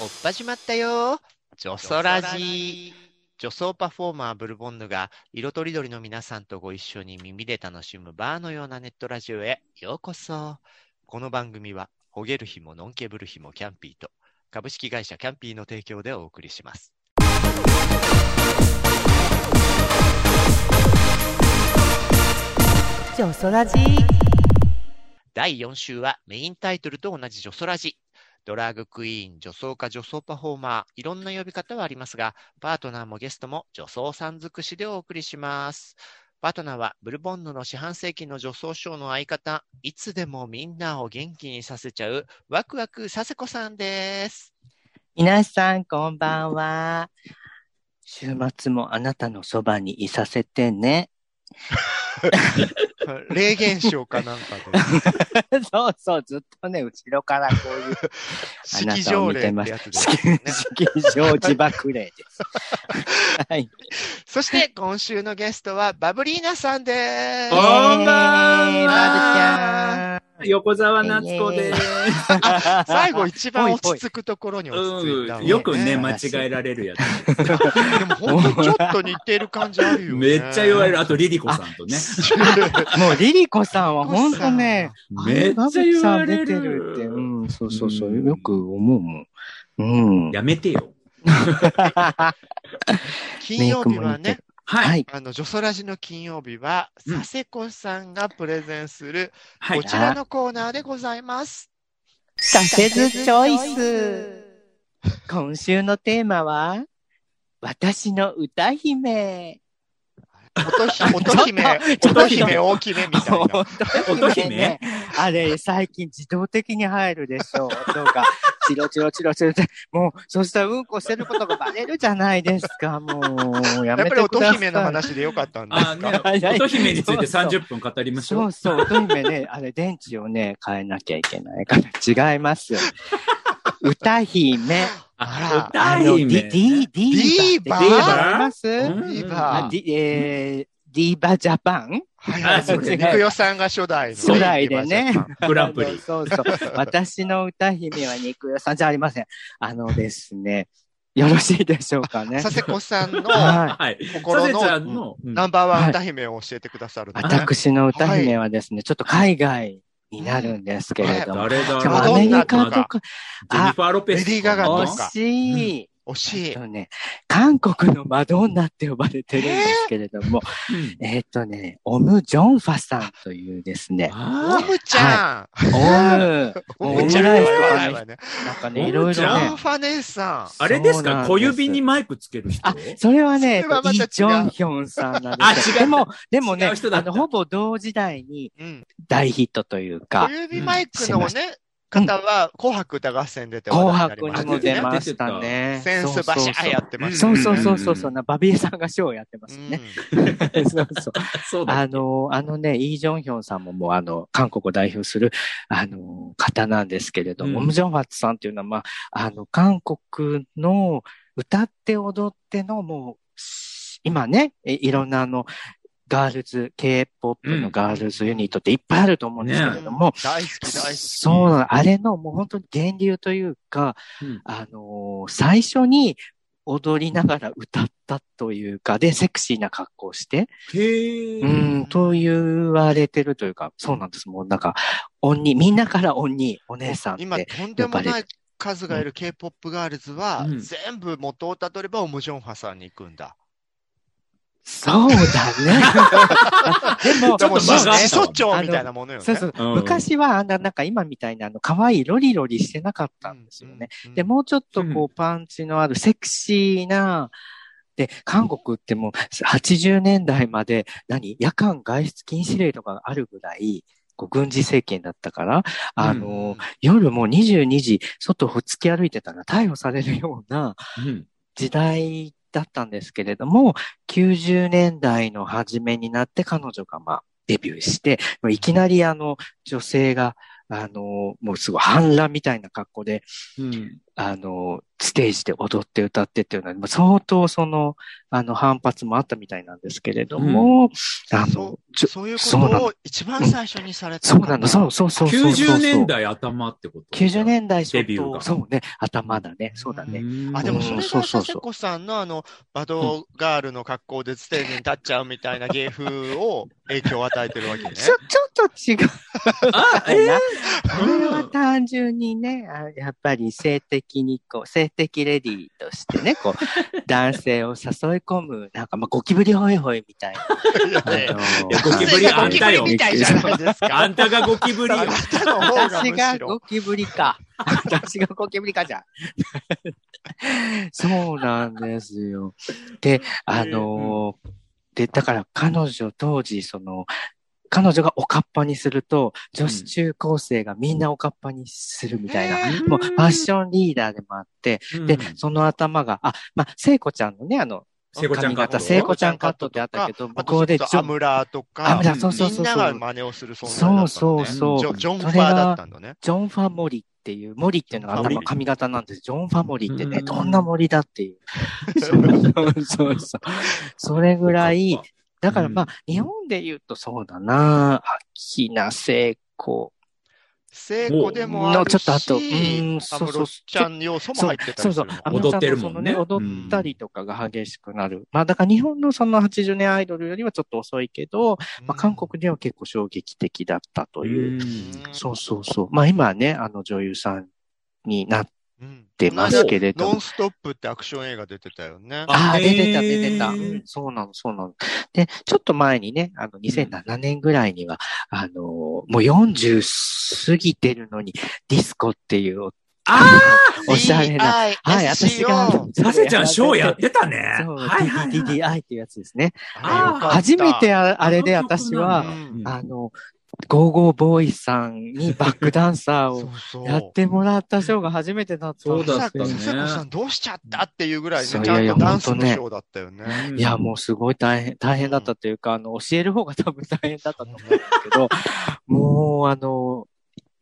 おっ始まったよ。女装ラジ女装パフォーマーブルボンヌが色とりどりの皆さんとご一緒に耳で楽しむバーのようなネットラジオへようこそ。この番組は、ほげる日もノンケブル日もキャンピーと株式会社キャンピーの提供でお送りします。ジョソラジ第4週はメインタイトルと同じ女装ラジ。ドラァグクイーン、女装家、女装パフォーマー、いろんな呼び方はありますが、パートナーもゲストも女装さん尽くしでお送りします。パートナーはブルボンヌの四半世紀の女装ショーの相方、いつでもみんなを元気にさせちゃうワクワクさせこさんです。皆さんこんばんは。週末もあなたのそばにいさせてね。霊現象かなんかで、そうそう、ずっとね、後ろからこういう 式場霊って見てます。やつですよね。式場自爆霊です。はい。そして今週のゲストはバブリーナさんです。こんばんはえーまる横澤夏子です。あ最後一番落ち着くところに落ち着いたわうん、よくね、で間違えられるやつ。も本当ちょっと似てる感じあるよね。めっちゃ言われる。あと、リリコさんとね。もう、リリコさんは本当ね、めっちゃ言われるって、る。うん、そうそうそう、うんよく思うもん。うん。やめてよ。金曜日はね、はい。はい。あの、ジョソラジの金曜日は、うん佐世子さんがプレゼンする、はいこ。ちらのコーナーでございます。サセズチョイス。今週のテーマは、私の歌姫。乙姫、乙姫、ちょっと乙姫大きめみたいな。乙姫あれ、最近自動的に入るでしょう。音が、チロチロチロチロって、もう、そしたらうんこしてることがバレるじゃないですか。もう、ややっぱりめてください。乙姫の話でよかったんですあかね、乙姫についてそうそう30分語りましょ。そううそう、乙姫ね、あれ、電池をね、変えなきゃいけないから、違いますよ。歌姫。あら歌の、姫。ディ、ディ、ディーバってディーバ聞いたことあります？うんディーバあディ、えー、ディーバジャパンはいはい、それね肉代さんが初代の。初代でね。グランプリ。そうそう。私の歌姫は肉屋さんじゃありません。あのですね、よろしいでしょうかね。佐世子さんのははい。心のナンバーワン歌姫を教えてくださるい。の私の歌姫はですね、ちょっと海外になるんですけれども。誰だでもマドンアメリカとか、ジェニファー・ロペス。レディーガガとか惜しい。惜しいえっ。とね、韓国のマドンナって呼ばれてるんですけれども、うんえっとね、オム・ジョンファさんというですね、オあムちゃん。オム、オオムムちゃんってライスとかねね。なんかね、オムいろいろねジョン、ファ姉さん。あれですか？小指にマイクつける人？あ、それはね、はイ・ジョンヒョンさんなんあですよ。違うでも、でもねあの、ほぼ同時代にうん。大ヒットというか小、指マイクのうんしね、方は、紅白歌合戦出て紅話題にな白にもりましたよね。出ましたね。センスバシャーやってましたそうね。そうそうそうそう、なバビエさんがショーをやってますね。そうそう。そうだあの、あのね、イ・ジョンヒョンさんももうあの、韓国を代表する、あの、方なんですけれども、うんオム・ジョンファッツさんっていうのは、まあ、あの、韓国の歌って踊ってのもう、今ね、えいろんなあの、ガールズ、K-POP のガールズユニットっていっぱいあると思うんですけれども、大好き大好き。そうなの、あれのもう本当に源流というか、うんあのー最初に踊りながら歌ったというか、で、セクシーな格好をして、へえ。うん、と言われてるというか、そうなんです。もうなんか、鬼、みんなから鬼、お姉さんって。今、とんでもない数がいる K-POP ガールズは、うん全部元をたどればオムジョンファさんに行くんだ。そうだね。でも、ちょっと始祖長みたいなものよね。そうそう、うん昔はあんな、なんか今みたいな、あの、可愛いロリロリしてなかったんですよね。うん。で、もうちょっとこうう、パンチのあるセクシーな、で、韓国ってもう80年代まで、何夜間外出禁止令とかがあるぐらい、こう軍事政権だったから、あの、夜もう22時、外を突き歩いてたら逮捕されるようなうん。時代だったんですけれども、90年代の初めになって彼女がまあ、デビューして、いきなりあの、女性が、あの、もうすごい反乱みたいな格好で、あの、ステージで踊って歌ってっていうのは、まあ相当その、あの、反発もあったみたいなんですけれども、あその、ちょそういうことを一番最初にされたそうなの、そうそうそう。そうそう。90年代頭ってこと90年代初頭、デビューが。そうね、頭だね、そうだね。うん。あ、でもそれがそう。そうそう佐世子さんのあの、バドガールの格好でステージに立っちゃうみたいな芸風を影響を与えてるわけね。ちょ、ちょっと違う。あ、えー？これは単純にね、あやっぱり性的にこう、性的レディーとしてね、こう、男性を誘い込む、なんかまあゴキブリホイホイみたいな。ゴキブリあんたよみたいじゃないですか。あんたがゴキブリ 私がゴ。キブリか。私がゴキブリかじゃん。そうなんですよ。で、あのーで、だから彼女当時、その、彼女がおかっぱにすると、女子中高生がみんなおかっぱにするみたいな、えもうファッションリーダーでもあって、で、その頭が、あ、まあ、聖子ちゃんのね、あの、聖子ちゃんカット聖子ちゃんカットってあったけど、あ向こうでとそうアムラーとか、アムラーそうそうそうそう。みんなが真似をする存在だった。そうそうそうジョジョン・ファーだったんだね。ジョン・ファモリっていう、モリっていうのが頭髪型なんです。ジョン・ファモリってね、うん。どんな森だっていう。そうそうそう。それぐらい、だからまあ、日本で言うとそうだな、秋名聖子聖子でもあのるし、ちょっとあと、うん、そうそう。室ちゃん要素も入ってたそうそう踊ってるもんね。そのね、踊ったりとかが激しくなる。まあ、だから日本のその80年アイドルよりはちょっと遅いけど、まあ、韓国では結構衝撃的だったという。うん。そうそうそう。まあ今はね、あの女優さんになっうんてますけれどもノン。ストップってアクション映画出てたよね。ああ、出てた、出てた。うん、そうなの、そうなの。で、ちょっと前にね、あの、2007年ぐらいには、あのーもう40過ぎてるのに、ディスコっていう、あおしゃれな。はい、私が。サセちゃんショーやってたね。そう、はいはいはい DDDI っていうやつですね。初めてああれで私うは、んあの、ゴーゴーボーイさんにバックダンサーを。やってもらったショーが初めてだった。んですよそうだったね。佐世子さんどうしちゃったっていうぐらいね、ちゃんいやいやとダンス本当ねのショーだったよね。うんいや、もうすごい大変、大変だったというか、あの、教える方が多分大変だったと思うんですけど、もう、あの、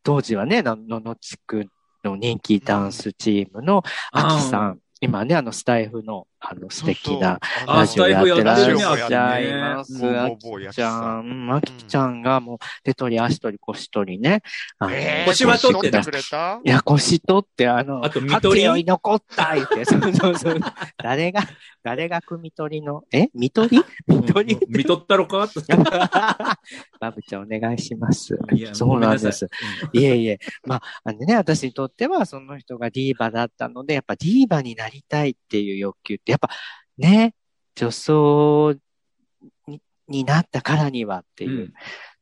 当時はね、のののちくの人気ダンスチームの、あきさん、今ね、あの、スタイフの、あの、素敵なラジオやってらっしゃいます。うんあきちゃん、あきちゃんがもう、手取り足取り腰取りね。あのえー腰は取ってくれたいや、腰取って、あの、あと見取り残った言って、そうそうそう。誰が、誰が組取りの、え見取り見取り見とったろかバブちゃんお願いします。いやそうなんです。ごいえいえ。まあ、あのね、私にとってはその人がディーバだったので、やっぱディーバになりたいっていう欲求って、やっぱね、女装にになったからにはっていう。うん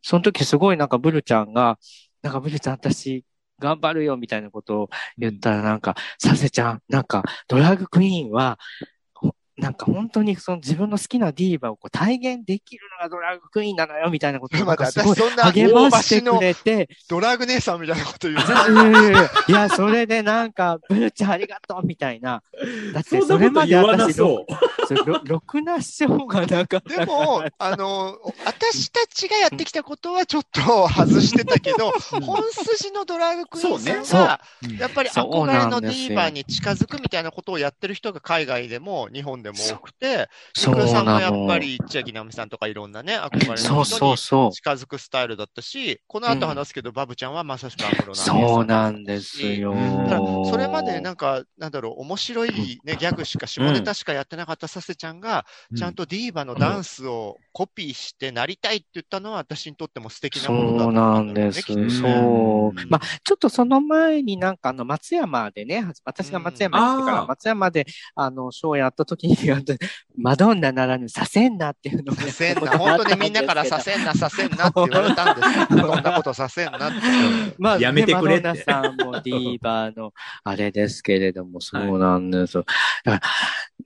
その時すごいなんかブルちゃんが、なんかブルちゃん私頑張るよみたいなことを言ったらなんか、サセちゃん、なんかドラッグクイーンは、ほなんか本当にその自分の好きなディーバをこう体現できるのがドラッグクイーンなのよみたいなことをなん待って、かすごい私そんな励大ましてくれて、ドラッグ姉さんみたいなこと言う。いやそれでなんか、ブルちゃんありがとうみたいな。だってそれまで私、ろろろくなショーがなかった。でも、あの、私たちがやってきたことはちょっと外してたけど、本筋のドラッグクイーンさんそうねが、やっぱり憧れのディーバーに近づくみたいなことをやってる人が海外でも日本でも多くて、そうリクさんも。やっぱり千秋直美さんとかいろんなね、憧れの人にそうそう。近づくスタイルだったし、この後話すけど、バブちゃんはまさしくアムロなんですそうなんですよ。それまでなんか、なんだろう、面白いね、ギャグしか、下ネタしかやってなかったサセちゃんが、ちゃんとディーバのダンスをコピーしてなりたいって言ったのは、私にとっても素敵なものだったそうなんです。ねそううん。まあ、ちょっとその前になんかあの、松山でね、私が松山に行ってから、松山で、あの、ショーやった時に、マドンナならぬさせんなっていうのさせんな、本当にみんなからさせんな、させんなって言われたんですよ。そんなことさせんなって。まあ、やめてくれってねマドンナさんもディーバーのあれですけれども、そうなんですよ。だか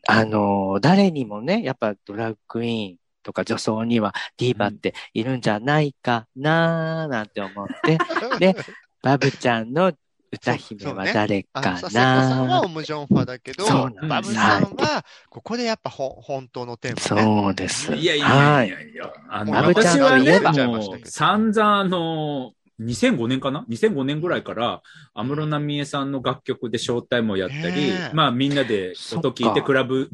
らあの、誰にもね、やっぱドラッグクイーンとか女装にはディーバーっているんじゃないかなーなんて思って、で、バブちゃんの歌姫は誰かあの、佐世子さんはなオムジョンファだけど、そうなんバブさんは、ここでやっぱほ本当のテンポね。そうです。いやいやはいい。やいや、あの、まぶちゃん私はね、といえばもう、散々あの、2005年かな ?2005 年ぐらいから、安室奈美恵さんの楽曲で招待もやったりまあみんなで音聞いてクラブ、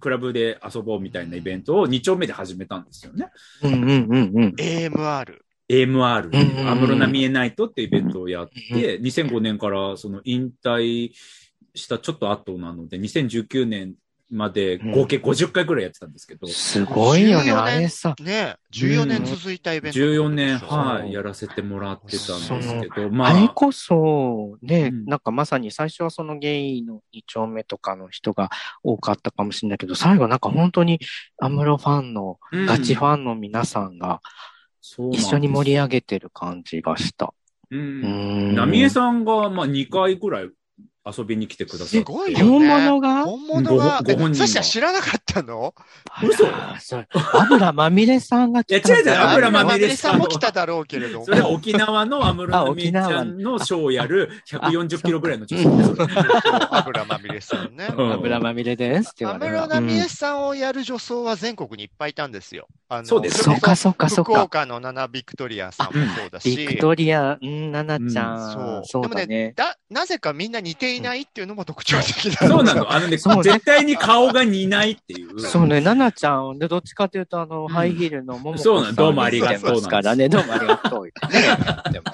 クラブで遊ぼうみたいなイベントを2丁目で始めたんですよね。うんうんうんうん。AMR。AMR っていううん。安室奈美恵ナイトっていうイベントをやって、2005年からその引退したちょっと後なので、2019年まで合計50回ぐらいやってたんですけど、すごいよね、14あれさ。ね14年続いたイベント。14年、はい、やらせてもらってたんですけど、まあ。れあ、こそ、ね、うん。なんかまさに最初はそのゲイの2丁目とかの人が多かったかもしれないけど、最後なんか本当にアムロファンの、うん。ガチファンの皆さんが一緒に盛り上げてる感じがした。う。うんん。ナミエさんが、まあ、2回ぐらい遊びに来てくださって。すごいよね。本物が？本物が、本人がサシャ知らなかったの？嘘あらそう油まみれさんが来たんいや違う違う油まみれれさんも来ただろうけれども。それは沖縄の安室奈美恵ちゃんのショーをやる140キロぐらいの女性です。油まみれさんね。うん油まみれですって言安われる。室奈美恵うんさんをやる女装は全国にいっぱいいたんですよ。あのそうですそうかそうかそうか。福岡のナナ・ビクトリアさんもそうだし。ビクトリア、うん、ナナちゃん。そう。そうだでもねね。だ、なぜかみんな似ていないっていうのも特徴的だそうなの。あのね、絶対に顔が似ないっていう。そうね、ナナちゃん、で、どっちかというと、あの、んハイヒールのももこそうなのどうもありがとうからね、どうもありがとう。ね、でも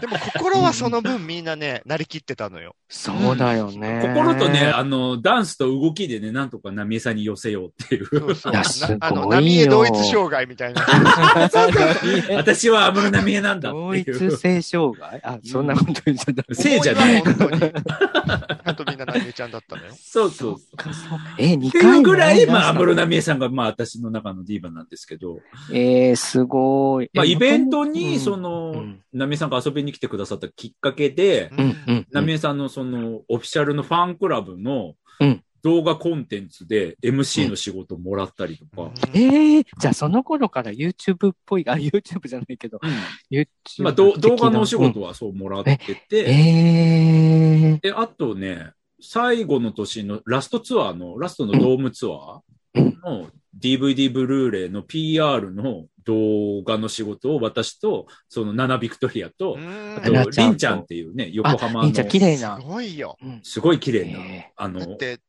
でも心はその分みんなね、なりきってたのよ。そうだよね。心とね、あの、ダンスと動きでね、なんとかナミエさんに寄せようっていそうう。そう。いやすごいよなあの、ナミエ同一障害みたいな。私は安室奈美恵なんだって同一いう。性障害？あ、そんなこと言っちゃった。性じゃない本当に。あとみんなナミエちゃんだったのよ。そうそう。え、2っていうぐらい、まあ、安室村奈美恵さんが、まあ、私の中のディーバなんですけど、えー、すごい。まあ、えイベントに、うんその、うん奈美恵さんが遊びに来てくださったきっかけで。奈美恵さんのその、オフィシャルのファンクラブのうん、動画コンテンツで MC の仕事をもらったりとか、えー、じゃあその頃から YouTube っぽい、あ、YouTube じゃないけど、うん。YouTube まあ、動画のお仕事はそうもらってうん。て、えー、で、あとね、最後の年のラストツアーの、ラストのドームツアーの DVD ブルーレイの PR の動画の仕事を私と、そのナナビクトリアとう、んあとナナちゃんとリンちゃんっていうね、横浜のあリンちゃん綺麗なすごいよ。うんすごい綺麗なえ、あの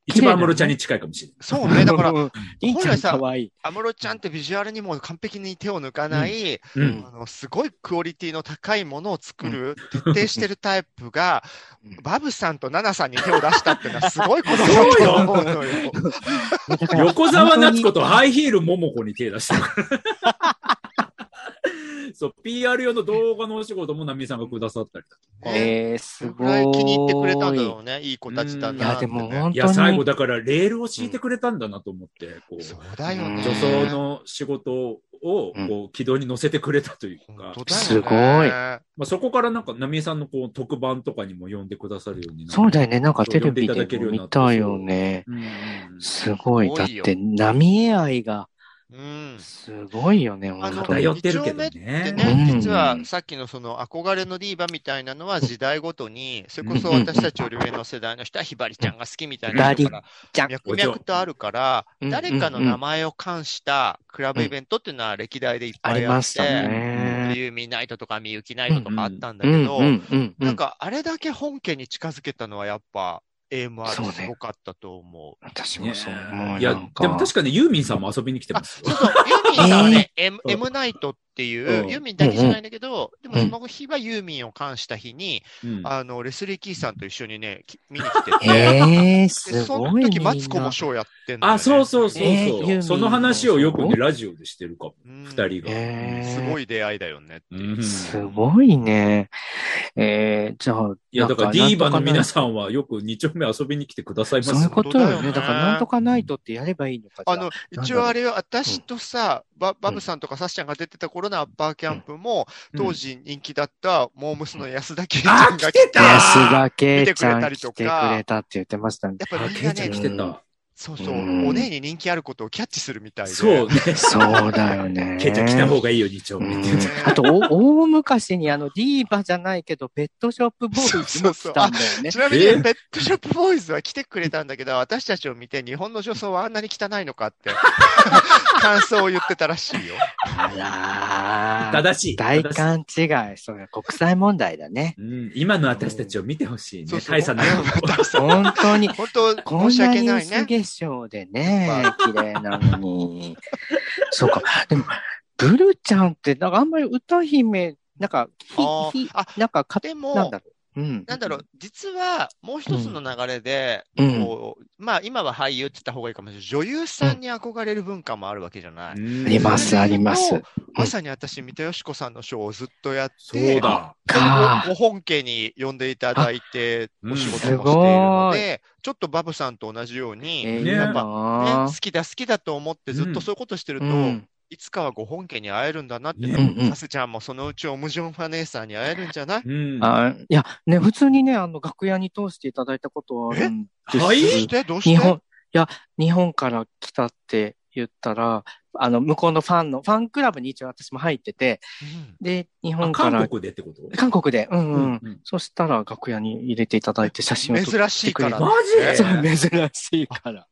一番安室ちゃんに近いかもしれない。そうね。だから、うんりんちゃん。安室ちゃんってビジュアルにも完璧に手を抜かない、うんあのすごいクオリティの高いものを作る、徹底してるタイプが、うんバブさんとナナさんに手を出したっていうのはすごいことだと思うのよ。横澤夏子と本ハイヒール桃子に手出したから。そう、PR 用の動画のお仕事もナミさんがくださったりだと当にえー、すごい。気に入ってくれたんだろうね。いい子たちだうんなね。いやでも本いや、最後。だからレールを敷いてくれたんだなと思って、こう、そうだよね。女装の仕事を、うんこう、軌道に乗せてくれたというか。すごいまあ、そこからなんか、ナミエさんのこう特番とかにも呼んでくださるようになそうだよね。なんかテレビでいただけでもるようになって見たよね。うんうんすごい。だって、浪江愛がうん。すごいよね、あの本当に。偏ってるけどでね。ね、うん実はさっきのその憧れのディーバみたいなのは時代ごとに、それこそ私たちより上の世代の人はひばりちゃんが好きみたいなのからちゃん。脈々とあるから、うん誰かの名前を冠したクラブイベントっていうのは歴代でいっぱいあっありましたて、ね。ユーミンナイトとかみゆきナイトとかあったんだうんけど、なんん。かあれだけ本家に近づけたのはやっぱ AMR ねすごかったと思う。私もそう思う。いやでも確かにユーミンさんも遊びに来てあ、ますよ。そうそう、ユーミンさんはね、M, M ナイトっていう、うんユーミンだけじゃないんだけど、でもその日はユーミンを冠した日に、うんあの、レスリー・キーさんと一緒にね、き見に来てて、えー、ですそのごいみんな。時マツコもショーやってんの。あ、そうそうそうそう、その話をよくね、ラジオでしてるかも。うん二人が。えーすごい出会いだよねすごいね。えー、じゃあ、いや、だからディーバの皆んさんはよく二丁目遊びに来てくださいますそういうことよね。だよねだから、なんとかナイトってやればいいのか。あの、一応あれよ、私とさ、ババブさんとかサッシャンが出てた頃のアッパーキャンプも、当時人気だったモームスの安田圭ちゃんが来て、あ来てた安田圭ちゃん見てくれたり来てとかくれたって言ってましたね。やっぱあ、みんなねケイちゃん来、てた。そうそう、うんお姉に人気あることをキャッチするみたいで。そうね。そうだよね。ケイちゃん来た方がいいよ、二丁うん目あと、お大昔にあの、ディーバじゃないけど、ペットショップボーイズも来たんだよねち。なみに、え？ペットショップボーイズは来てくれたんだけど、私たちを見て日本の女装はあんなに汚いのかって、感想を言ってたらしいよ。あらー正しい。大勘違い。それ国際問題だね。うん、今の私たちを見てほしいね。そうそう大差ない。本当に。本当、申し訳ないね。化粧でね、綺麗なのに。そうか。でも、ブルちゃんって、なんかあんまり歌姫、なんか、ひひあなんかか、でもなんだろう。うん。なんだろう、実はもう一つの流れで、うん。こうまあ今は俳優って言った方がいいかもしれない。女優さんに憧れる文化もあるわけじゃない。あります、あります。まさに私、三田佳子さんのショーをずっとやって、そうだ。かご本家に呼んでいただいて、うんお仕事もしているので、ちょっとバブさんと同じように、ねえーいいね、な好きだ好きだと思ってずっとそういうことしてると、うん。いつかはご本家に会えるんだなって、ねうんうん。させちゃんもそのうちオムジョンファネーさんに会えるんじゃない？うん。あいや、ね、普通にね、あの、楽屋に通していただいたことはあるんです。はいどうしてどうして日本、いや、日本から来たって言ったら、あの、向こうのファンの、ファンクラブに一応私も入ってて、うん。で、日あ本から、韓国でってこと？韓国で、うんうん。うんそしたら楽屋に入れていただいて写真を撮って珍しいから。マねジそう、珍しいから。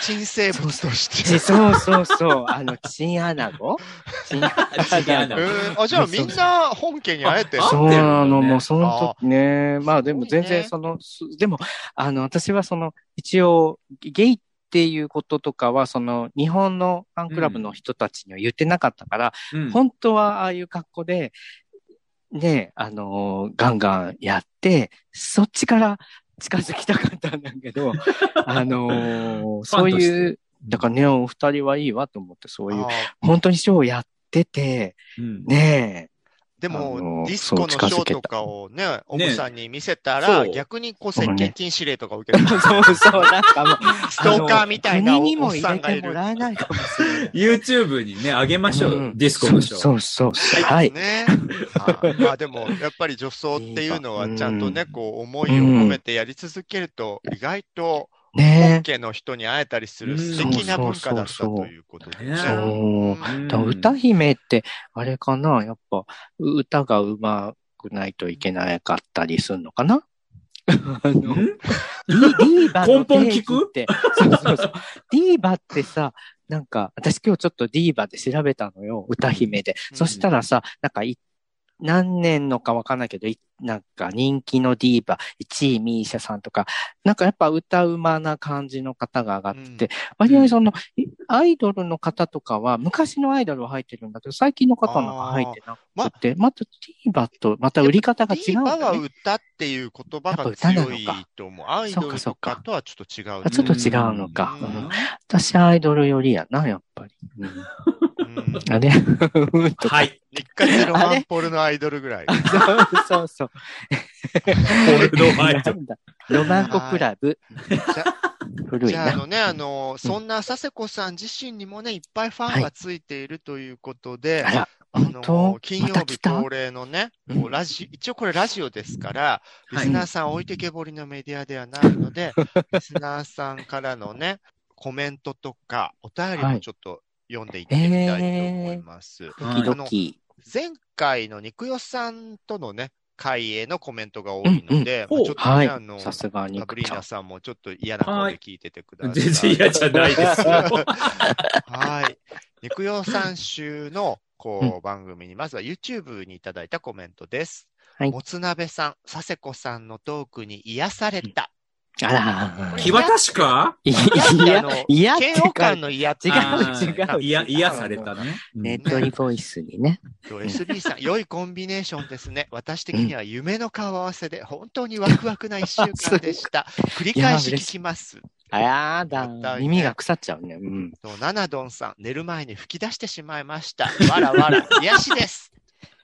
珍生物として。ちそうそうそう。あの、チンアナゴ？チンアナゴ。えーあじゃあみんな本家に会えてそうなの、もうその時ね。まあでも全然その、すでも、あの、私はその、一応、ゲイっていうこととかは、その、日本のファンクラブの人たちには言ってなかったから、うん。本当はああいう格好で、ね、あのーガンガンやって、そっちから近づきたかったんだけど、あのーそういう、だからね、お二人はいいわと思って、そういう、本当にショーをやってて、うん。ねでも、ディスコのショーとかをね、オムさんに見せたら、逆にこう、接近禁止令とか受けえ。て、そう そう、なんかもう、ストーカーみたいなおおっ国にも入れさんがいる。てもらえないかもしれない。YouTube にね、上げましょう。うんディスコのショー。そうそうそう。はい。ね。はいまあでも、やっぱり女装っていうのはちゃんとね、こう、思いを込めてやり続けると、意外と本ね家の人に会えたりするうん素敵な文化だったそうそうそうということでえ。ね。そう。歌姫って、あれかな？やっぱ、歌が上手くないといけなかったりするのかな？あのうんディーバの 定義って、そうそうそう。ディーバってさ、なんか、私今日ちょっとディーバで調べたのよ、歌姫で。うんそしたらさ、なんかい、何年のかわかんないけど、いなんか人気のディーバ、1位ミーシャさんとか、なんかやっぱ歌うまな感じの方が上がってて、割合その、いアイドルの方とかは、昔のアイドルは入ってるんだけど、最近の方なんか入ってなくて、またディーバと、また売り方が違うんだディーバはね。歌っていう言葉が強いと思う。アイドルとかとはちょっと違うね。あちょっと違うのか。うんうん私アイドルよりやな、やっぱり。あれはい。日活ロマンポルのアイドルぐらい。そうそう。ポルノアイドル。ロマンコクラブ。じゃ古いじゃあ。のね、あの、そんな佐世子さん自身にもね、いっぱいファンがついているということで、あら、あの、金曜日恒例のね、うん。こうラジ一応これラジオですから、リはい。スナーさん置いてけぼりのメディアではないので、リスナーさんからのね、コメントとか、お便りもちょっと読んでいってみたいと思います。はいドキドキ。前回の肉代さんとのね、会へのコメントが多いので、うんうんまあちょっとね、はいあの、。さすがにサブリーナさんもちょっと嫌な顔で聞いててください。全然嫌じゃないですよ。はい。肉用三州の、こう、番組に、まずは YouTube にいただいたコメントです。はいもつ鍋さん、佐世子さんのトークに癒された。あら、木渡しか？いや嫌ってあの、嫌って嫌悪感の嫌違う違ういや、癒されたね。うんネットリボイスにね。と SB さん、良いコンビネーションですね。私的には夢の顔合わせで、本当にワクワクな一週間でした。繰り返し聞きます。あやだ耳が腐っちゃうね。うん。とナナドンさん、寝る前に吹き出してしまいました。わらわら、癒しです。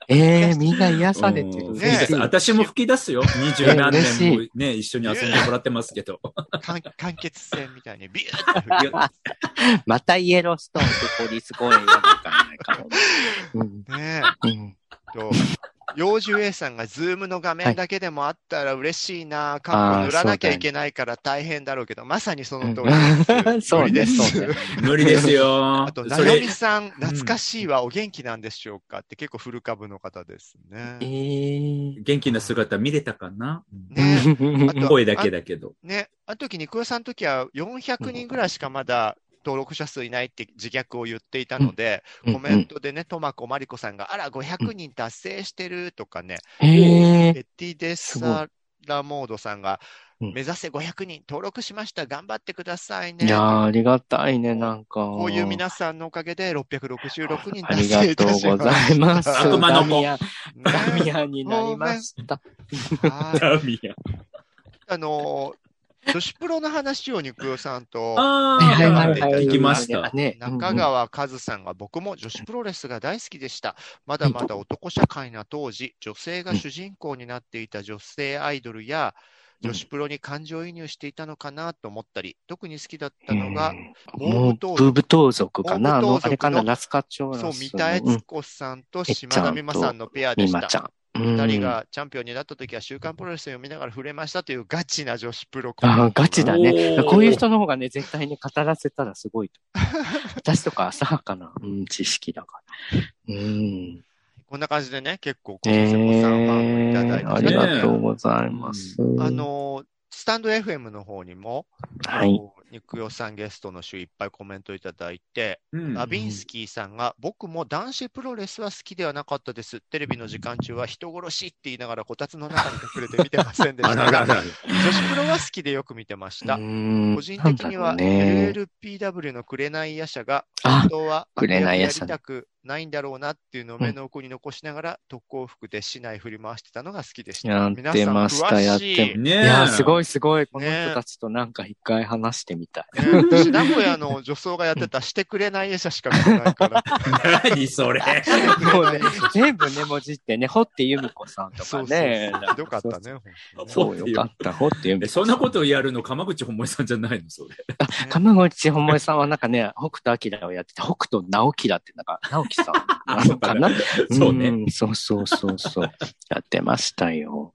ええみんな癒されてる。うんね私も吹き出すよ。二十何年もね、一緒に遊んでもらってますけど。完完結戦みたいにビューって吹きまたイエローストーンとポリス公園やるかないかも。うん。ねうん。と、幼獣 A さんがズームの画面だけでもあったら嬉しいな、カッコ塗らなきゃいけないから大変だろうけど、まさにその通りです。そうね 無理です。無理ですよ。あと、そなよれみさん、懐かしいはお元気なんでしょうかって結構フル株の方ですえね。ー元気な姿見れたかな？ねあと声だけだけど。ね、あの時に桑さんの時は400人ぐらいしかまだ登録者数いないって自虐を言っていたので、うんコメントでね、トマコマリコさんが、あら、500人達成してるとかね、えーエティデッサラモードさんが、うん目指せ500人登録しました、頑張ってくださいね。いやー、ありがたいね、なんか。こういう皆さんのおかげで666人ありが達成いとうごたしまざいます。した。悪魔の子ダミアン、ダミねアンになりました。はいダミアンあのー女子プロの話を肉代さんと、あはいあ、はいはいはい。行きました。ね。中川和さんが僕も女子プロレスが大好きでした。まだまだ男社会な当時、女性が主人公になっていた女性アイドルや、女子プロに感情移入していたのかなと思ったり、特に好きだったのが、もう、ブーブ盗賊かな。あれかなラスカチョーそう、三田悦子さんと島田美馬さんのペアでした二人うんがチャンピオンになった時は週刊プロレスを読みながら触れましたというガチな女子プロコああ、ガチだねこういう人の方がね、絶対に語らせたらすごいと。私とか浅はかな、うん、知識だから。うん。こんな感じでね、結構、小さんファンをいただいて、ー、ありがとうございます。あ、の、スタンド FM の方にも、はい。肉代さんゲストの週いっぱいコメントいただいて、うんラビンスキーさんが、僕も男子プロレスは好きではなかったです。テレビの時間中は人殺しって言いながらこたつの中に隠れて見てませんでした。女子プロは好きでよく見てました。個個人的にはね、LLPW の紅夜叉があ本当は紅夜叉やりたくないんだろうなっていうのを目の奥に残しながら特攻服で市内振り回してたのが好きでした。やってました、やってまねえ。いや、すごいすごい。このね人たちとなんか一回話してみたい。名古屋の女装がやってたしてくれない夜叉しか見てないから。何それ。もうね、全部ね、文字ってね、堀って由美子さんとそうかね。そうそうひどかったね。そう、よかった。堀って由美え子さん。そんなことをやるの鎌口本萌さんじゃないのそれ。鎌口百恵さんはなんかね、北斗晶をやってて、北斗直樹だって、なんか、直樹さん なのかな？そうねんそうそうそうそう。やってましたよ。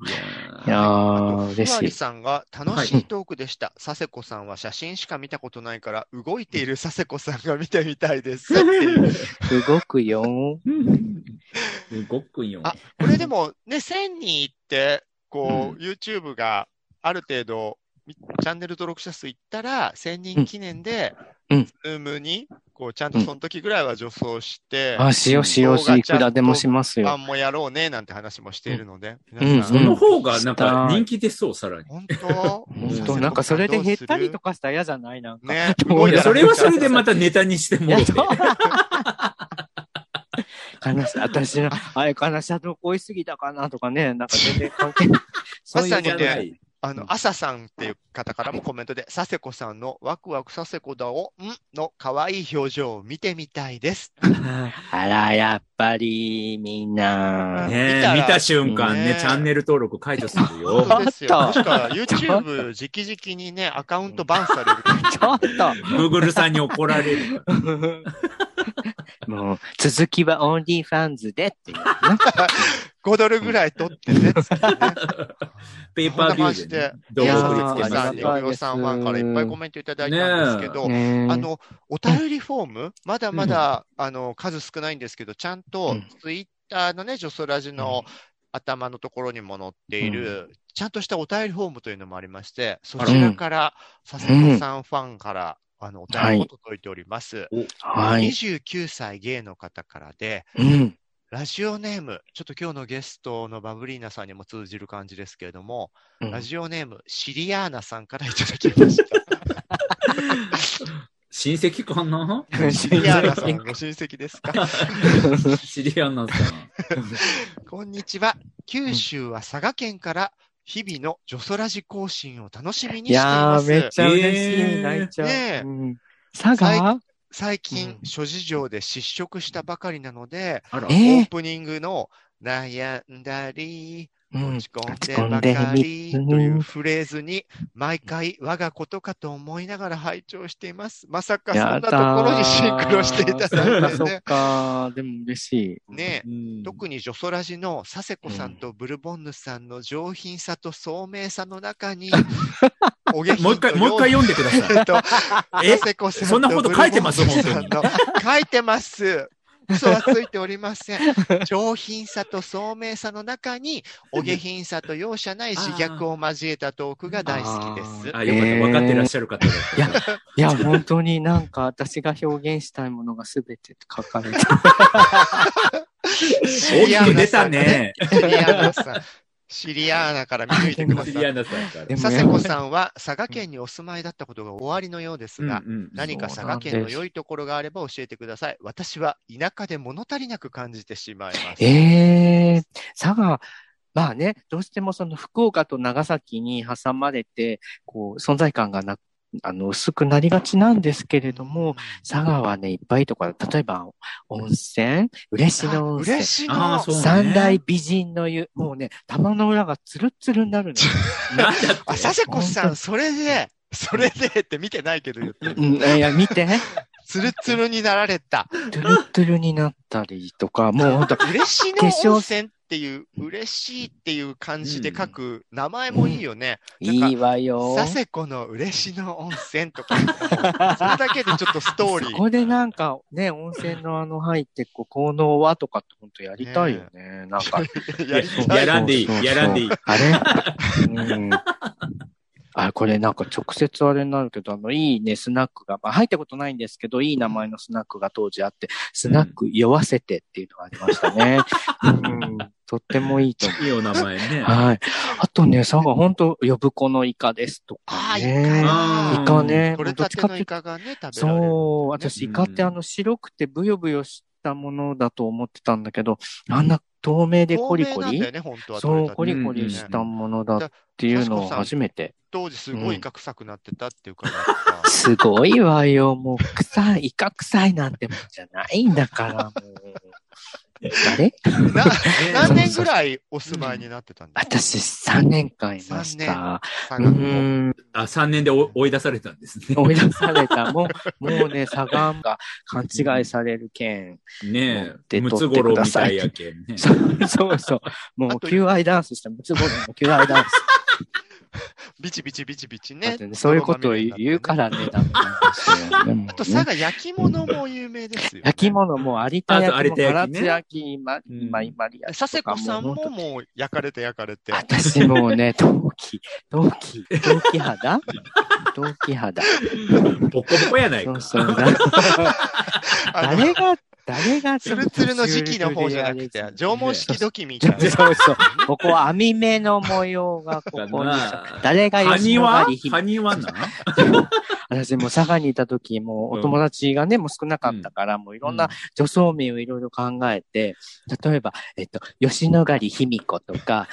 いやー、嬉ふわりしい。さんが楽しいトークでした。佐世子さんは写真しか見たことないから、動いている佐世子さんが見てみたいです。動くよ。ー動くんよ。あ、これでもね、1000人いって、こう、YouTube がある程度、みチャンネル登録者数いったら、1000人記念で、うんズームに、こう、ちゃんとその時ぐらいは女装して、あ、しようしようし、いくらでもしますよ。ファンもやろうね、なんて話もしているので、ん皆さん、その方がなんか人気出そう、さらに。本当本当なんかそれで減ったりとかしたら嫌じゃないなんか。ね、それはそれでまたネタにしてもて。悲しい。私の、あれ、悲しさと恋すぎたかなとかね、なんか全然関係ない。そういうまさにねことないあの、朝さんっていう方からもコメントで、佐世子さんのワクワク佐世子だを、んの可愛い表情を見てみたいです。あら、やっぱり、みんな。ね見たら見た瞬間ねね、チャンネル登録解除する本よ。当ですよ。確か YouTube 直々にね、アカウントバンされる。ちょっと。グーグルさんに怒られるから。もう、続きはオンリーファンズでっていうね。5ドルぐらい取ってね、ペイパービューでね、動いや画ー送りつけます。さん、よ。よ。よ。さんファンからいっぱいコメントいただいたんですけど、ねあの、お便りフォーム、まだまだ、あの、数少ないんですけど、ちゃんとうん。ツイッターのね、ジョソラジの頭のところにも載っている、ちゃんとしたお便りフォームというのもありまして、そちらから、佐世子さんファンから、あの、お便りも届いております。はい。29歳ゲイの方からで、うん。ラジオネーム、ちょっと今日のゲストのバブリーナさんにも通じる感じですけれども、うんラジオネーム、シリアーナさんからいただきました。親戚かな？シリアーナさん、ご親戚ですか？シリアンナさん。こんにちは。九州は佐賀県から日々のジョソラジ更新を楽しみにしていいやー、ます。めっちゃ嬉しい。えー泣いちゃう。ねえうん佐賀？最近、うん諸事情で失職したばかりなので、オープニングの悩んだり、うん落ち込んでばかりというフレーズに、毎回我がことかと思いながら拝聴しています。まさかそんなところにシンクロしていたそっなんかそってね。か。でも嬉しい。ねうん特にジョソラジの佐世子さんとブルボンヌさんの上品さと聡明さの中に、もう一回、ともう一回読んでください。え？っと、そんなこと書いてますブルボンヌさんの書いてます。嘘はついておりません。上品さと聡明さの中に、お下品さと容赦ない自虐を交えたトークが大好きです。あ、よかった。分かってらっしゃる方。いや、いや、本当になんか私が表現したいものがすべて書かれてる。大きく出たね。シリアーナさん。シリアーナから見抜いてください。嫌なさん佐世子さんは佐賀県にお住まいだったことがおありのようですが、うんうん何か佐賀県の良いところがあれば教えてください。私は田舎で物足りなく感じてしまいます。ええ佐賀、まあね、どうしてもその福岡と長崎に挟まれて、こう、存在感がな、あの、薄くなりがちなんですけれども、佐賀はね、いっぱいところ、例えば、温泉？嬉野温泉嬉。しいあのーそうね三大美人の湯、もうね、玉の裏がツルッツルになるのよ。なんだってあ、佐世子さん、それで、それでって見てないけど言ってる。うん、いや、見て。ツルツルになられた。トゥルットゥルになったりとか、もう本当嬉しの化粧温泉っていう、嬉しいっていう感じで書く名前もいいよね。いいわよ。佐世子の嬉しの温泉とか、それだけでちょっとストーリー。そこでなんかね、温泉のあの入って、こう、効能はとかって本当やりたいよね。なんか。やらんでいいやらんでいいあれ？うん。あ、これなんか直接あれになるけど、あの、いいね、スナックが、まあ入ったことないんですけど、いい名前のスナックが当時あって、スナック酔わせてっていうのがありましたね。うん。とってもいいと思う。いいお名前ね。はい。あとね、佐賀、本当呼子のイカですとかね。あイカね。取れたてのイカがね、食べられる。そう、私、うんイカってあの白くてブヨブヨしたものだと思ってたんだけど、あんな透明でコリコリ？ね。そう、コリコリしたものだっていうのを初めて。当時すごいイカ臭くなってたっていうか。すごいわよ、もう臭い、イカ臭いなんてもんじゃないんだから、もう。誰？な 何年ぐらいお住まいになってたんですか？私3年間いました。う佐賀のーん、あ、3年で追追い出されたんですね。追い出された。もう、もうね、サガンが勘違いされる件。ねえ。でムツゴロウみたいやけんね。そうそう。もう、求愛ダンスした、ムツゴロウの求愛ダンス。ビチビチビチビチね。ねそういうことを言うからね、ダメなんですよ。でもねあと佐賀焼き物も有名ですよ、ね。焼き物も有田焼きも、有田焼きね唐津焼き、ま、うんま、マリア佐世子さんももう焼かれて焼かれて。私もうね、陶器、陶器、陶器肌陶器肌。ボコボコやないか。そうそう。誰が、誰が、ツルツルの時期の方じゃなくて、縄文式土器みたいな。そうそう。ここは網目の模様がここにさ。誰がハ吉野ヶ里ハニワ？な？私も佐賀にいた時もお友達がね、もう少なかったから、もういろんな女装名をいろいろ考えて、例えば、えっと、吉野ヶ里卑弥呼とか、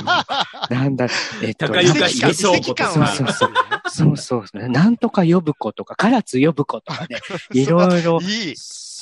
なんだ、えっと、高床遺跡感重子とか。遺跡感は。そうそうそう。そうそう、なんとか呼ぶ子とか、唐津呼ぶ子とかね、いろいろ、いい。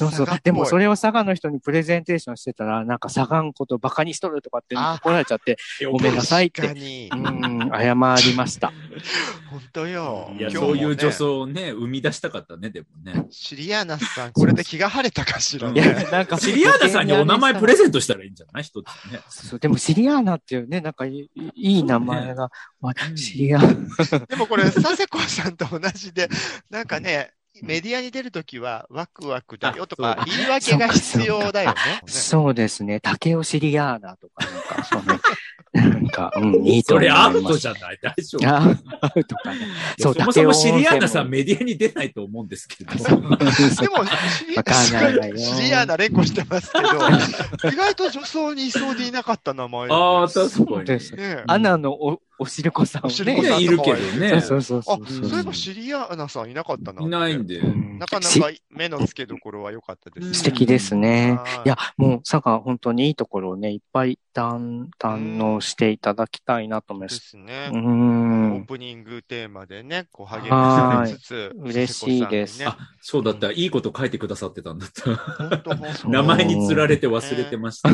そうそう。でもそれを佐賀の人にプレゼンテーションしてたら、なんか佐賀んことバカにしとるとかってあ怒られちゃって、ごめんなさいってう。ん、謝りました。本当よ。いや、ねそういう女装をね、生み出したかったね、でもね。シリアーナさん、これで気が晴れたかしらうんいね。や、なんか、シリアーナさんにお名前プレゼントしたらいいんじゃない？一つね。そうでもシリアーナっていうね、なんかいいいい名前が、まあシリアーナ。でもこれ、佐世子さんと同じで、なんかね、メディアに出るときは、ワクワクだよとかあ、言い訳が必要だよね。そうですね。竹尾シリアーナとか、なんか、そうね。なんか、うん、いいとそ思います。れアウトじゃない？大丈夫。あアウトかね。そう、そもそもシリアーナさんメディアに出ないと思うんですけど。でも、シリアーナ連呼してますけど、意外と女装にいそうでいなかった名前。ああ、確そかに。うです。ねアナのお、おしるこさんをおしるこさんね。ね、いるけどね。そうそうそあう、そう。そういえばシリアーナさんいなかったな。いないんで。うんなかなしか目の付けどころは良かったですね。素敵ですねはい。いや、もう、佐賀、本当にいいところをね、いっぱい堪堪能していただきたいなと思いま。ですすね。うオんー。プニングテーマでね、こう励まされつつ、嬉しいですねあ、そうだった。いいこと書いてくださってたんだった。名前に釣られて忘れてました。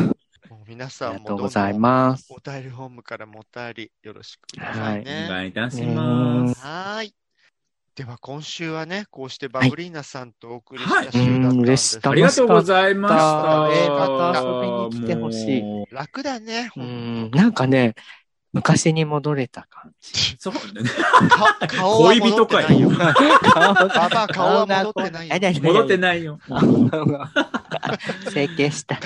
本皆あさんもどんどんりがとうございます。お便りホームからもお便りよろしくくださはい。お願いいたします。はーい。では今週はね、こうしてバブリーナさんとお送りしたはい週だったんうんです嬉しかっありがとうございました。えーまた遊びに来てほしい楽だね。うほんん、なんかね、昔に戻れた感じ。そうだね。か顔は戻ってないよ。顔ババア顔は戻ってないよ戻ってないよ。整形した。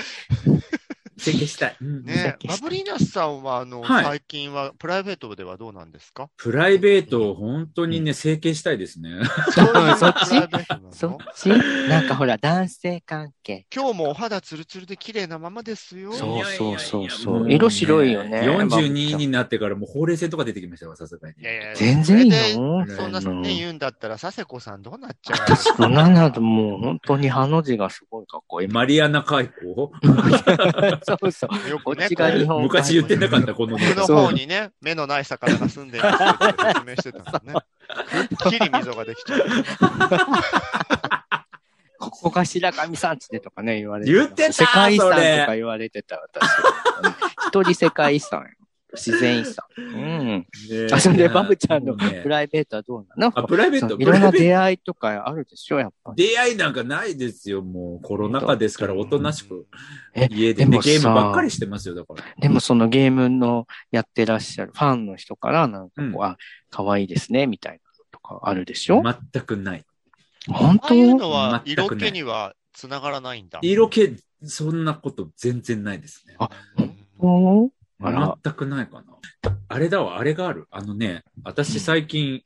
整形したい。うん。ね。バブリーナさんは、あの、はい。最近はプライベートではどうなんですか？プライベート、本当にね、整形したいですね。そっち？そっち？なんかほら、男性関係。今日もお肌ツルツルで綺麗なままですよ。そうそうそうそう。色白いよね。42になってからもうほうれい線とか出てきましたわ、さすがに。全然いいそれでのそんなね、うん言うんだったら、佐世子さんどうなっちゃう？私、そんななもう本当にハの字がすごいかっこいい。マリアナ海溝？そうそう。のよくね、こっちが日本昔言ってなかった、この奥の方にね、目のない魚が住んでるって説明してたんだね。くっきり溝ができちゃう。ここが白神山地でとかね、言われて言ってた世界遺産とそれか言われてた、私。一人世界遺産よ。自然遺産。うん。あ、それでバブちゃんのプライベートはどうなの？あ、プライベート、いろんな出会いとかあるでしょ、やっぱり。出会いなんかないですよ、もうコロナ禍ですから、おとなしくえ家でねゲームばっかりしてますよ、だから。でもそのゲームのやってらっしゃるファンの人からなんかこう、うんあ、可愛いですね、みたいなのとかあるでしょ？全くない。本ああいう当のは全くない色気には繋がらないんだ。色気、そんなこと全然ないですね。あうんおーあら全くないかな。あれだわ、あれがある。あのね、私最近、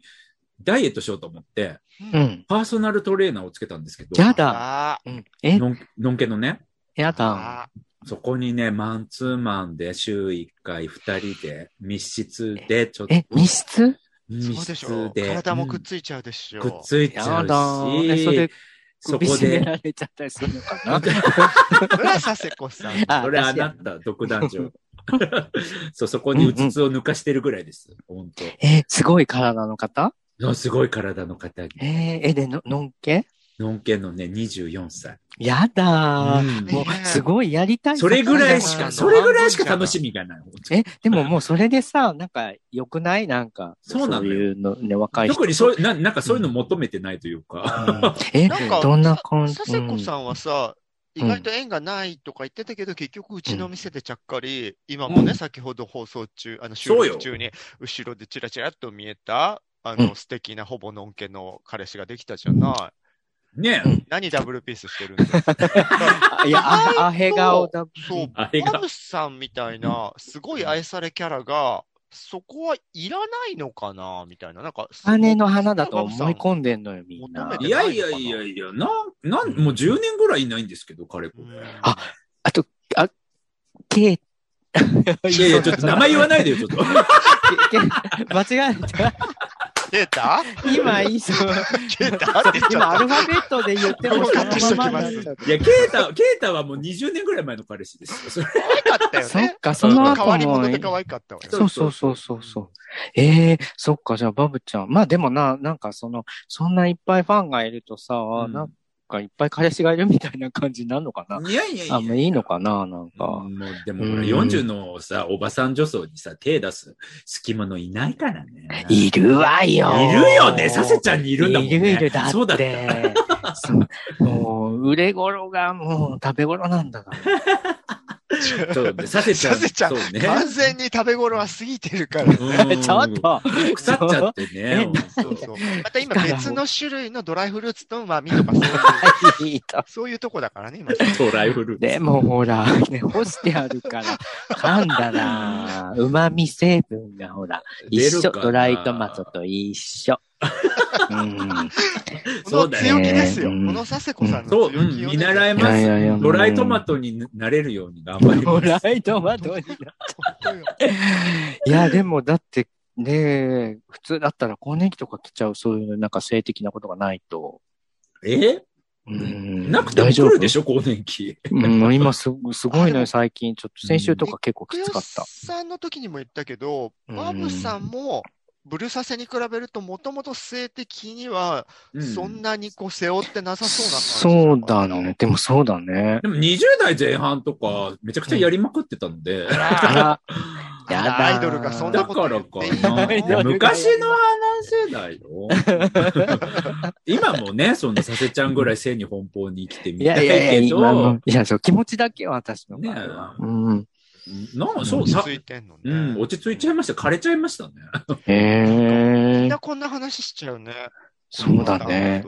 ダイエットしようと思って、うん。パーソナルトレーナーをつけたんですけど、やだ。あうん。え、のんのんけのね、やーだ。あそこにね、マンツーマンで週1回2人で密室でちょっとえ、密室？ー。密そうでしょ室。で体もくっうんついちゃうでしょ。くっついちゃやだ。え、それうし、、そこで、られちゃったりするのかな？それは佐世子さん。あそれあなた、独壇場。そう、そこにうつつを抜かしてるぐらいです。本え、すごい体の方？当のすごい体の方に。えーえ、で、の、のんけ？のんけのね、24歳。やだー。うんもう、すごいやりたい。それぐらいしか、それぐらいしか楽しみがない。え、でももうそれでさ、なんか、良くない？なんか、そうなのよいうのね、若い人。特にそう、ななんかそういうの求めてないというか。えなんか、どんな感じ？佐世子さんはさ、うん意外と縁がないとか言ってたけど、結局うちの店でちゃっかり、今もね、うん先ほど放送中、あの収録中に、後ろでチラチラっと見えた、あうの、素敵なほぼのんけの彼氏ができたじゃない。ねうん。何ダブルピースしてるんだよ。いや、あ、アヘ顔だ。そう、あれがバブさんみたいな、すごい愛されキャラが、そこはいらないのかなみたいな。なんか、羽の花だと思い込んでんのよ、みんないやいやいやいや、なん、なん、もう10年ぐらいいないんですけど、彼こうんれ。ああと、あ、ケイ、いやいや、ちょっと名前言わないでよ、ちょっと。け 間違えた。ケータ？今、いいそう。ケータ今、アルファベットで言ってもカットしときますいや、ケータ、ケータはもう20年ぐらい前の彼氏ですよ。可愛かったよね。そっか、その後変わり者もで。可愛かったわよ。そうそうそうそうそう。ええそっか、じゃあ、バブちゃん。まあでもな、なんかその、そんないっぱいファンがいるとさ、うんなんかいっぱい彼氏がいるみたいな感じになるのかな？いやいやいや。あ、もういいのかな、なんか。うんもうでもほら、うん40のさ、おばさん女装にさ、手出す隙間のいないからね。いるわよ。いるよね。サセちゃんにいるんだもんね。いるいる、だって。そうだった。そうもう、売れ頃がもう食べ頃なんだから。そうね。サセちゃん。サセちゃね。完全に食べ頃は過ぎてるから。うん ちょっと。腐っちゃってね。えそうそう。また今別の種類のドライフルーツと旨味とかそういう、いいと。そういうとこだからね、今。ドライフルーツ。でもほら、ね、干してあるから、噛んだら、旨味成分がほら、一緒。ドライトマトと一緒。そうだよ強気ですよ。こうんの佐世子さんのそう、強気見習えます。ドライトマトになれるように頑張りドます。ライトマトにな。いや、でもだって、ね普通だったら更年期とか来ちゃう、そういうなんか性的なことがないと。え？うんなくても来るでしょ、更年期。うん、今すすごいのよ、最近。ちょっと先週とか結構きつかった。さんの時にも言ったけど、うんバブさんもブルサセに比べると、もともと性的には、うんそんなにこう背負ってなさそうな感じそうなのかなだね。。でもそうだね。でも20代前半とか、めちゃくちゃやりまくってたので。あら、あ やだアイドルがそんなことだから言っていいかな。昔の話だよ。今もね、そのさせちゃんぐらい性に奔放に生きてみいやたいいやいや、け今のど、いや、そう、気持ちだけは私のねは。うん。なんかそう、落ちさ着いてんのね。うん、落ち着いちゃいました。枯れちゃいましたね。へみえんなこんな話しちゃうね。そうだね。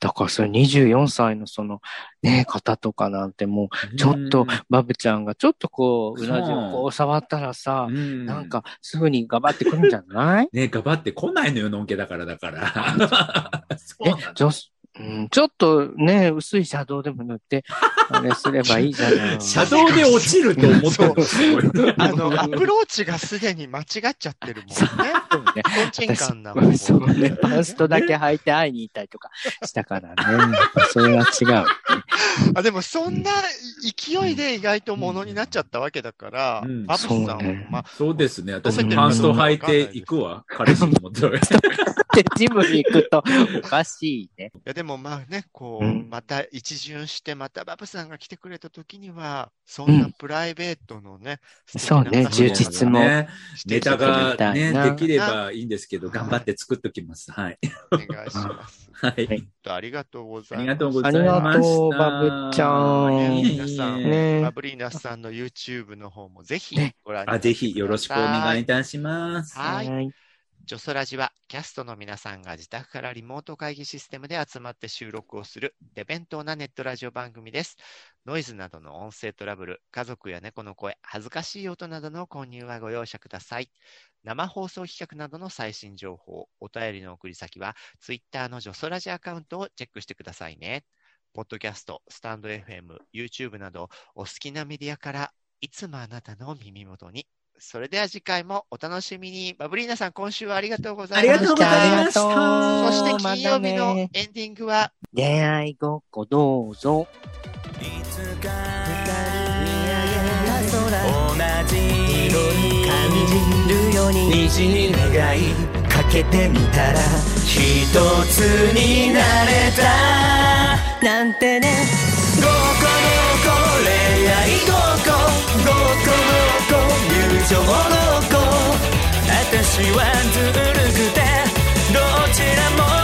だからそれ24歳のその、ね、方とかなんてもう、ちょっと、バブちゃんがちょっとこう、うなじをこう触ったらさう、ん、なんかすぐにガバってくるんじゃない？ね、ガバって来ないのよ、のんけだからだから。そう え女子、うん、ちょっとね、薄いシャドウでも塗って、あれすればいいじゃない。車道で落ちると思って あの、アプローチがすでに間違っちゃってるもんね。そうね。とんちんかんなもん。そうね。パンストだけ履いて会いに行ったりとかしたからね。それは違う。あでもそんな勢いで意外とものになっちゃったわけだから、うんバブスさんは、そうねまあ、そうですね。私うんパンスト履いていくわ。彼氏とへ。で、ジムに行くと おかしいね。いやでもまあね、こう、うんまた一巡して、またバブさんが来てくれた時には、そんなプライベートのね、そうね充実もネタがね、なできればいいんですけど、頑張って作っときます。はい。お願いします。はい。はいありがとうございます。がとうございあり。がとうバブちゃん皆さん、ねバブリーナさんの YouTube の方もぜひねご覧くださいぜひよろしくお願いいたします。はいい。ジョソラジはキャストの皆さんが自宅からリモート会議システムで集まって収録をする手弁当なネットラジオ番組です。ノイズなどの音声トラブル、家族や猫の声、恥ずかしい音などの購入はご容赦ください。生放送企画などの最新情報、お便りの送り先は Twitter のジョソラジアカウントをチェックしてくださいね。ポッドキャスト、スタンド FM、YouTube などお好きなメディアからいつもあなたの耳元に。それでは次回もお楽しみに。バブリーナさん、今週はありがとうございました。ありがとうございましたそして金曜日のエンディングは、恋愛ごっこどうぞ。いつか空同じ色に感じるように。虹に願いかけてみたら一つになれた。なんてね。ごこごこ恋愛ごこごこごこ友情ごこ私はずるくてどちらも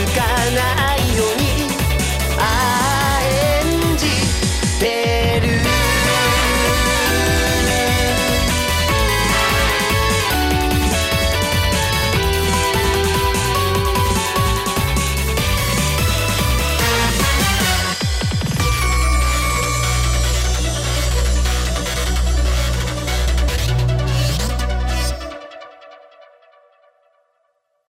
你敢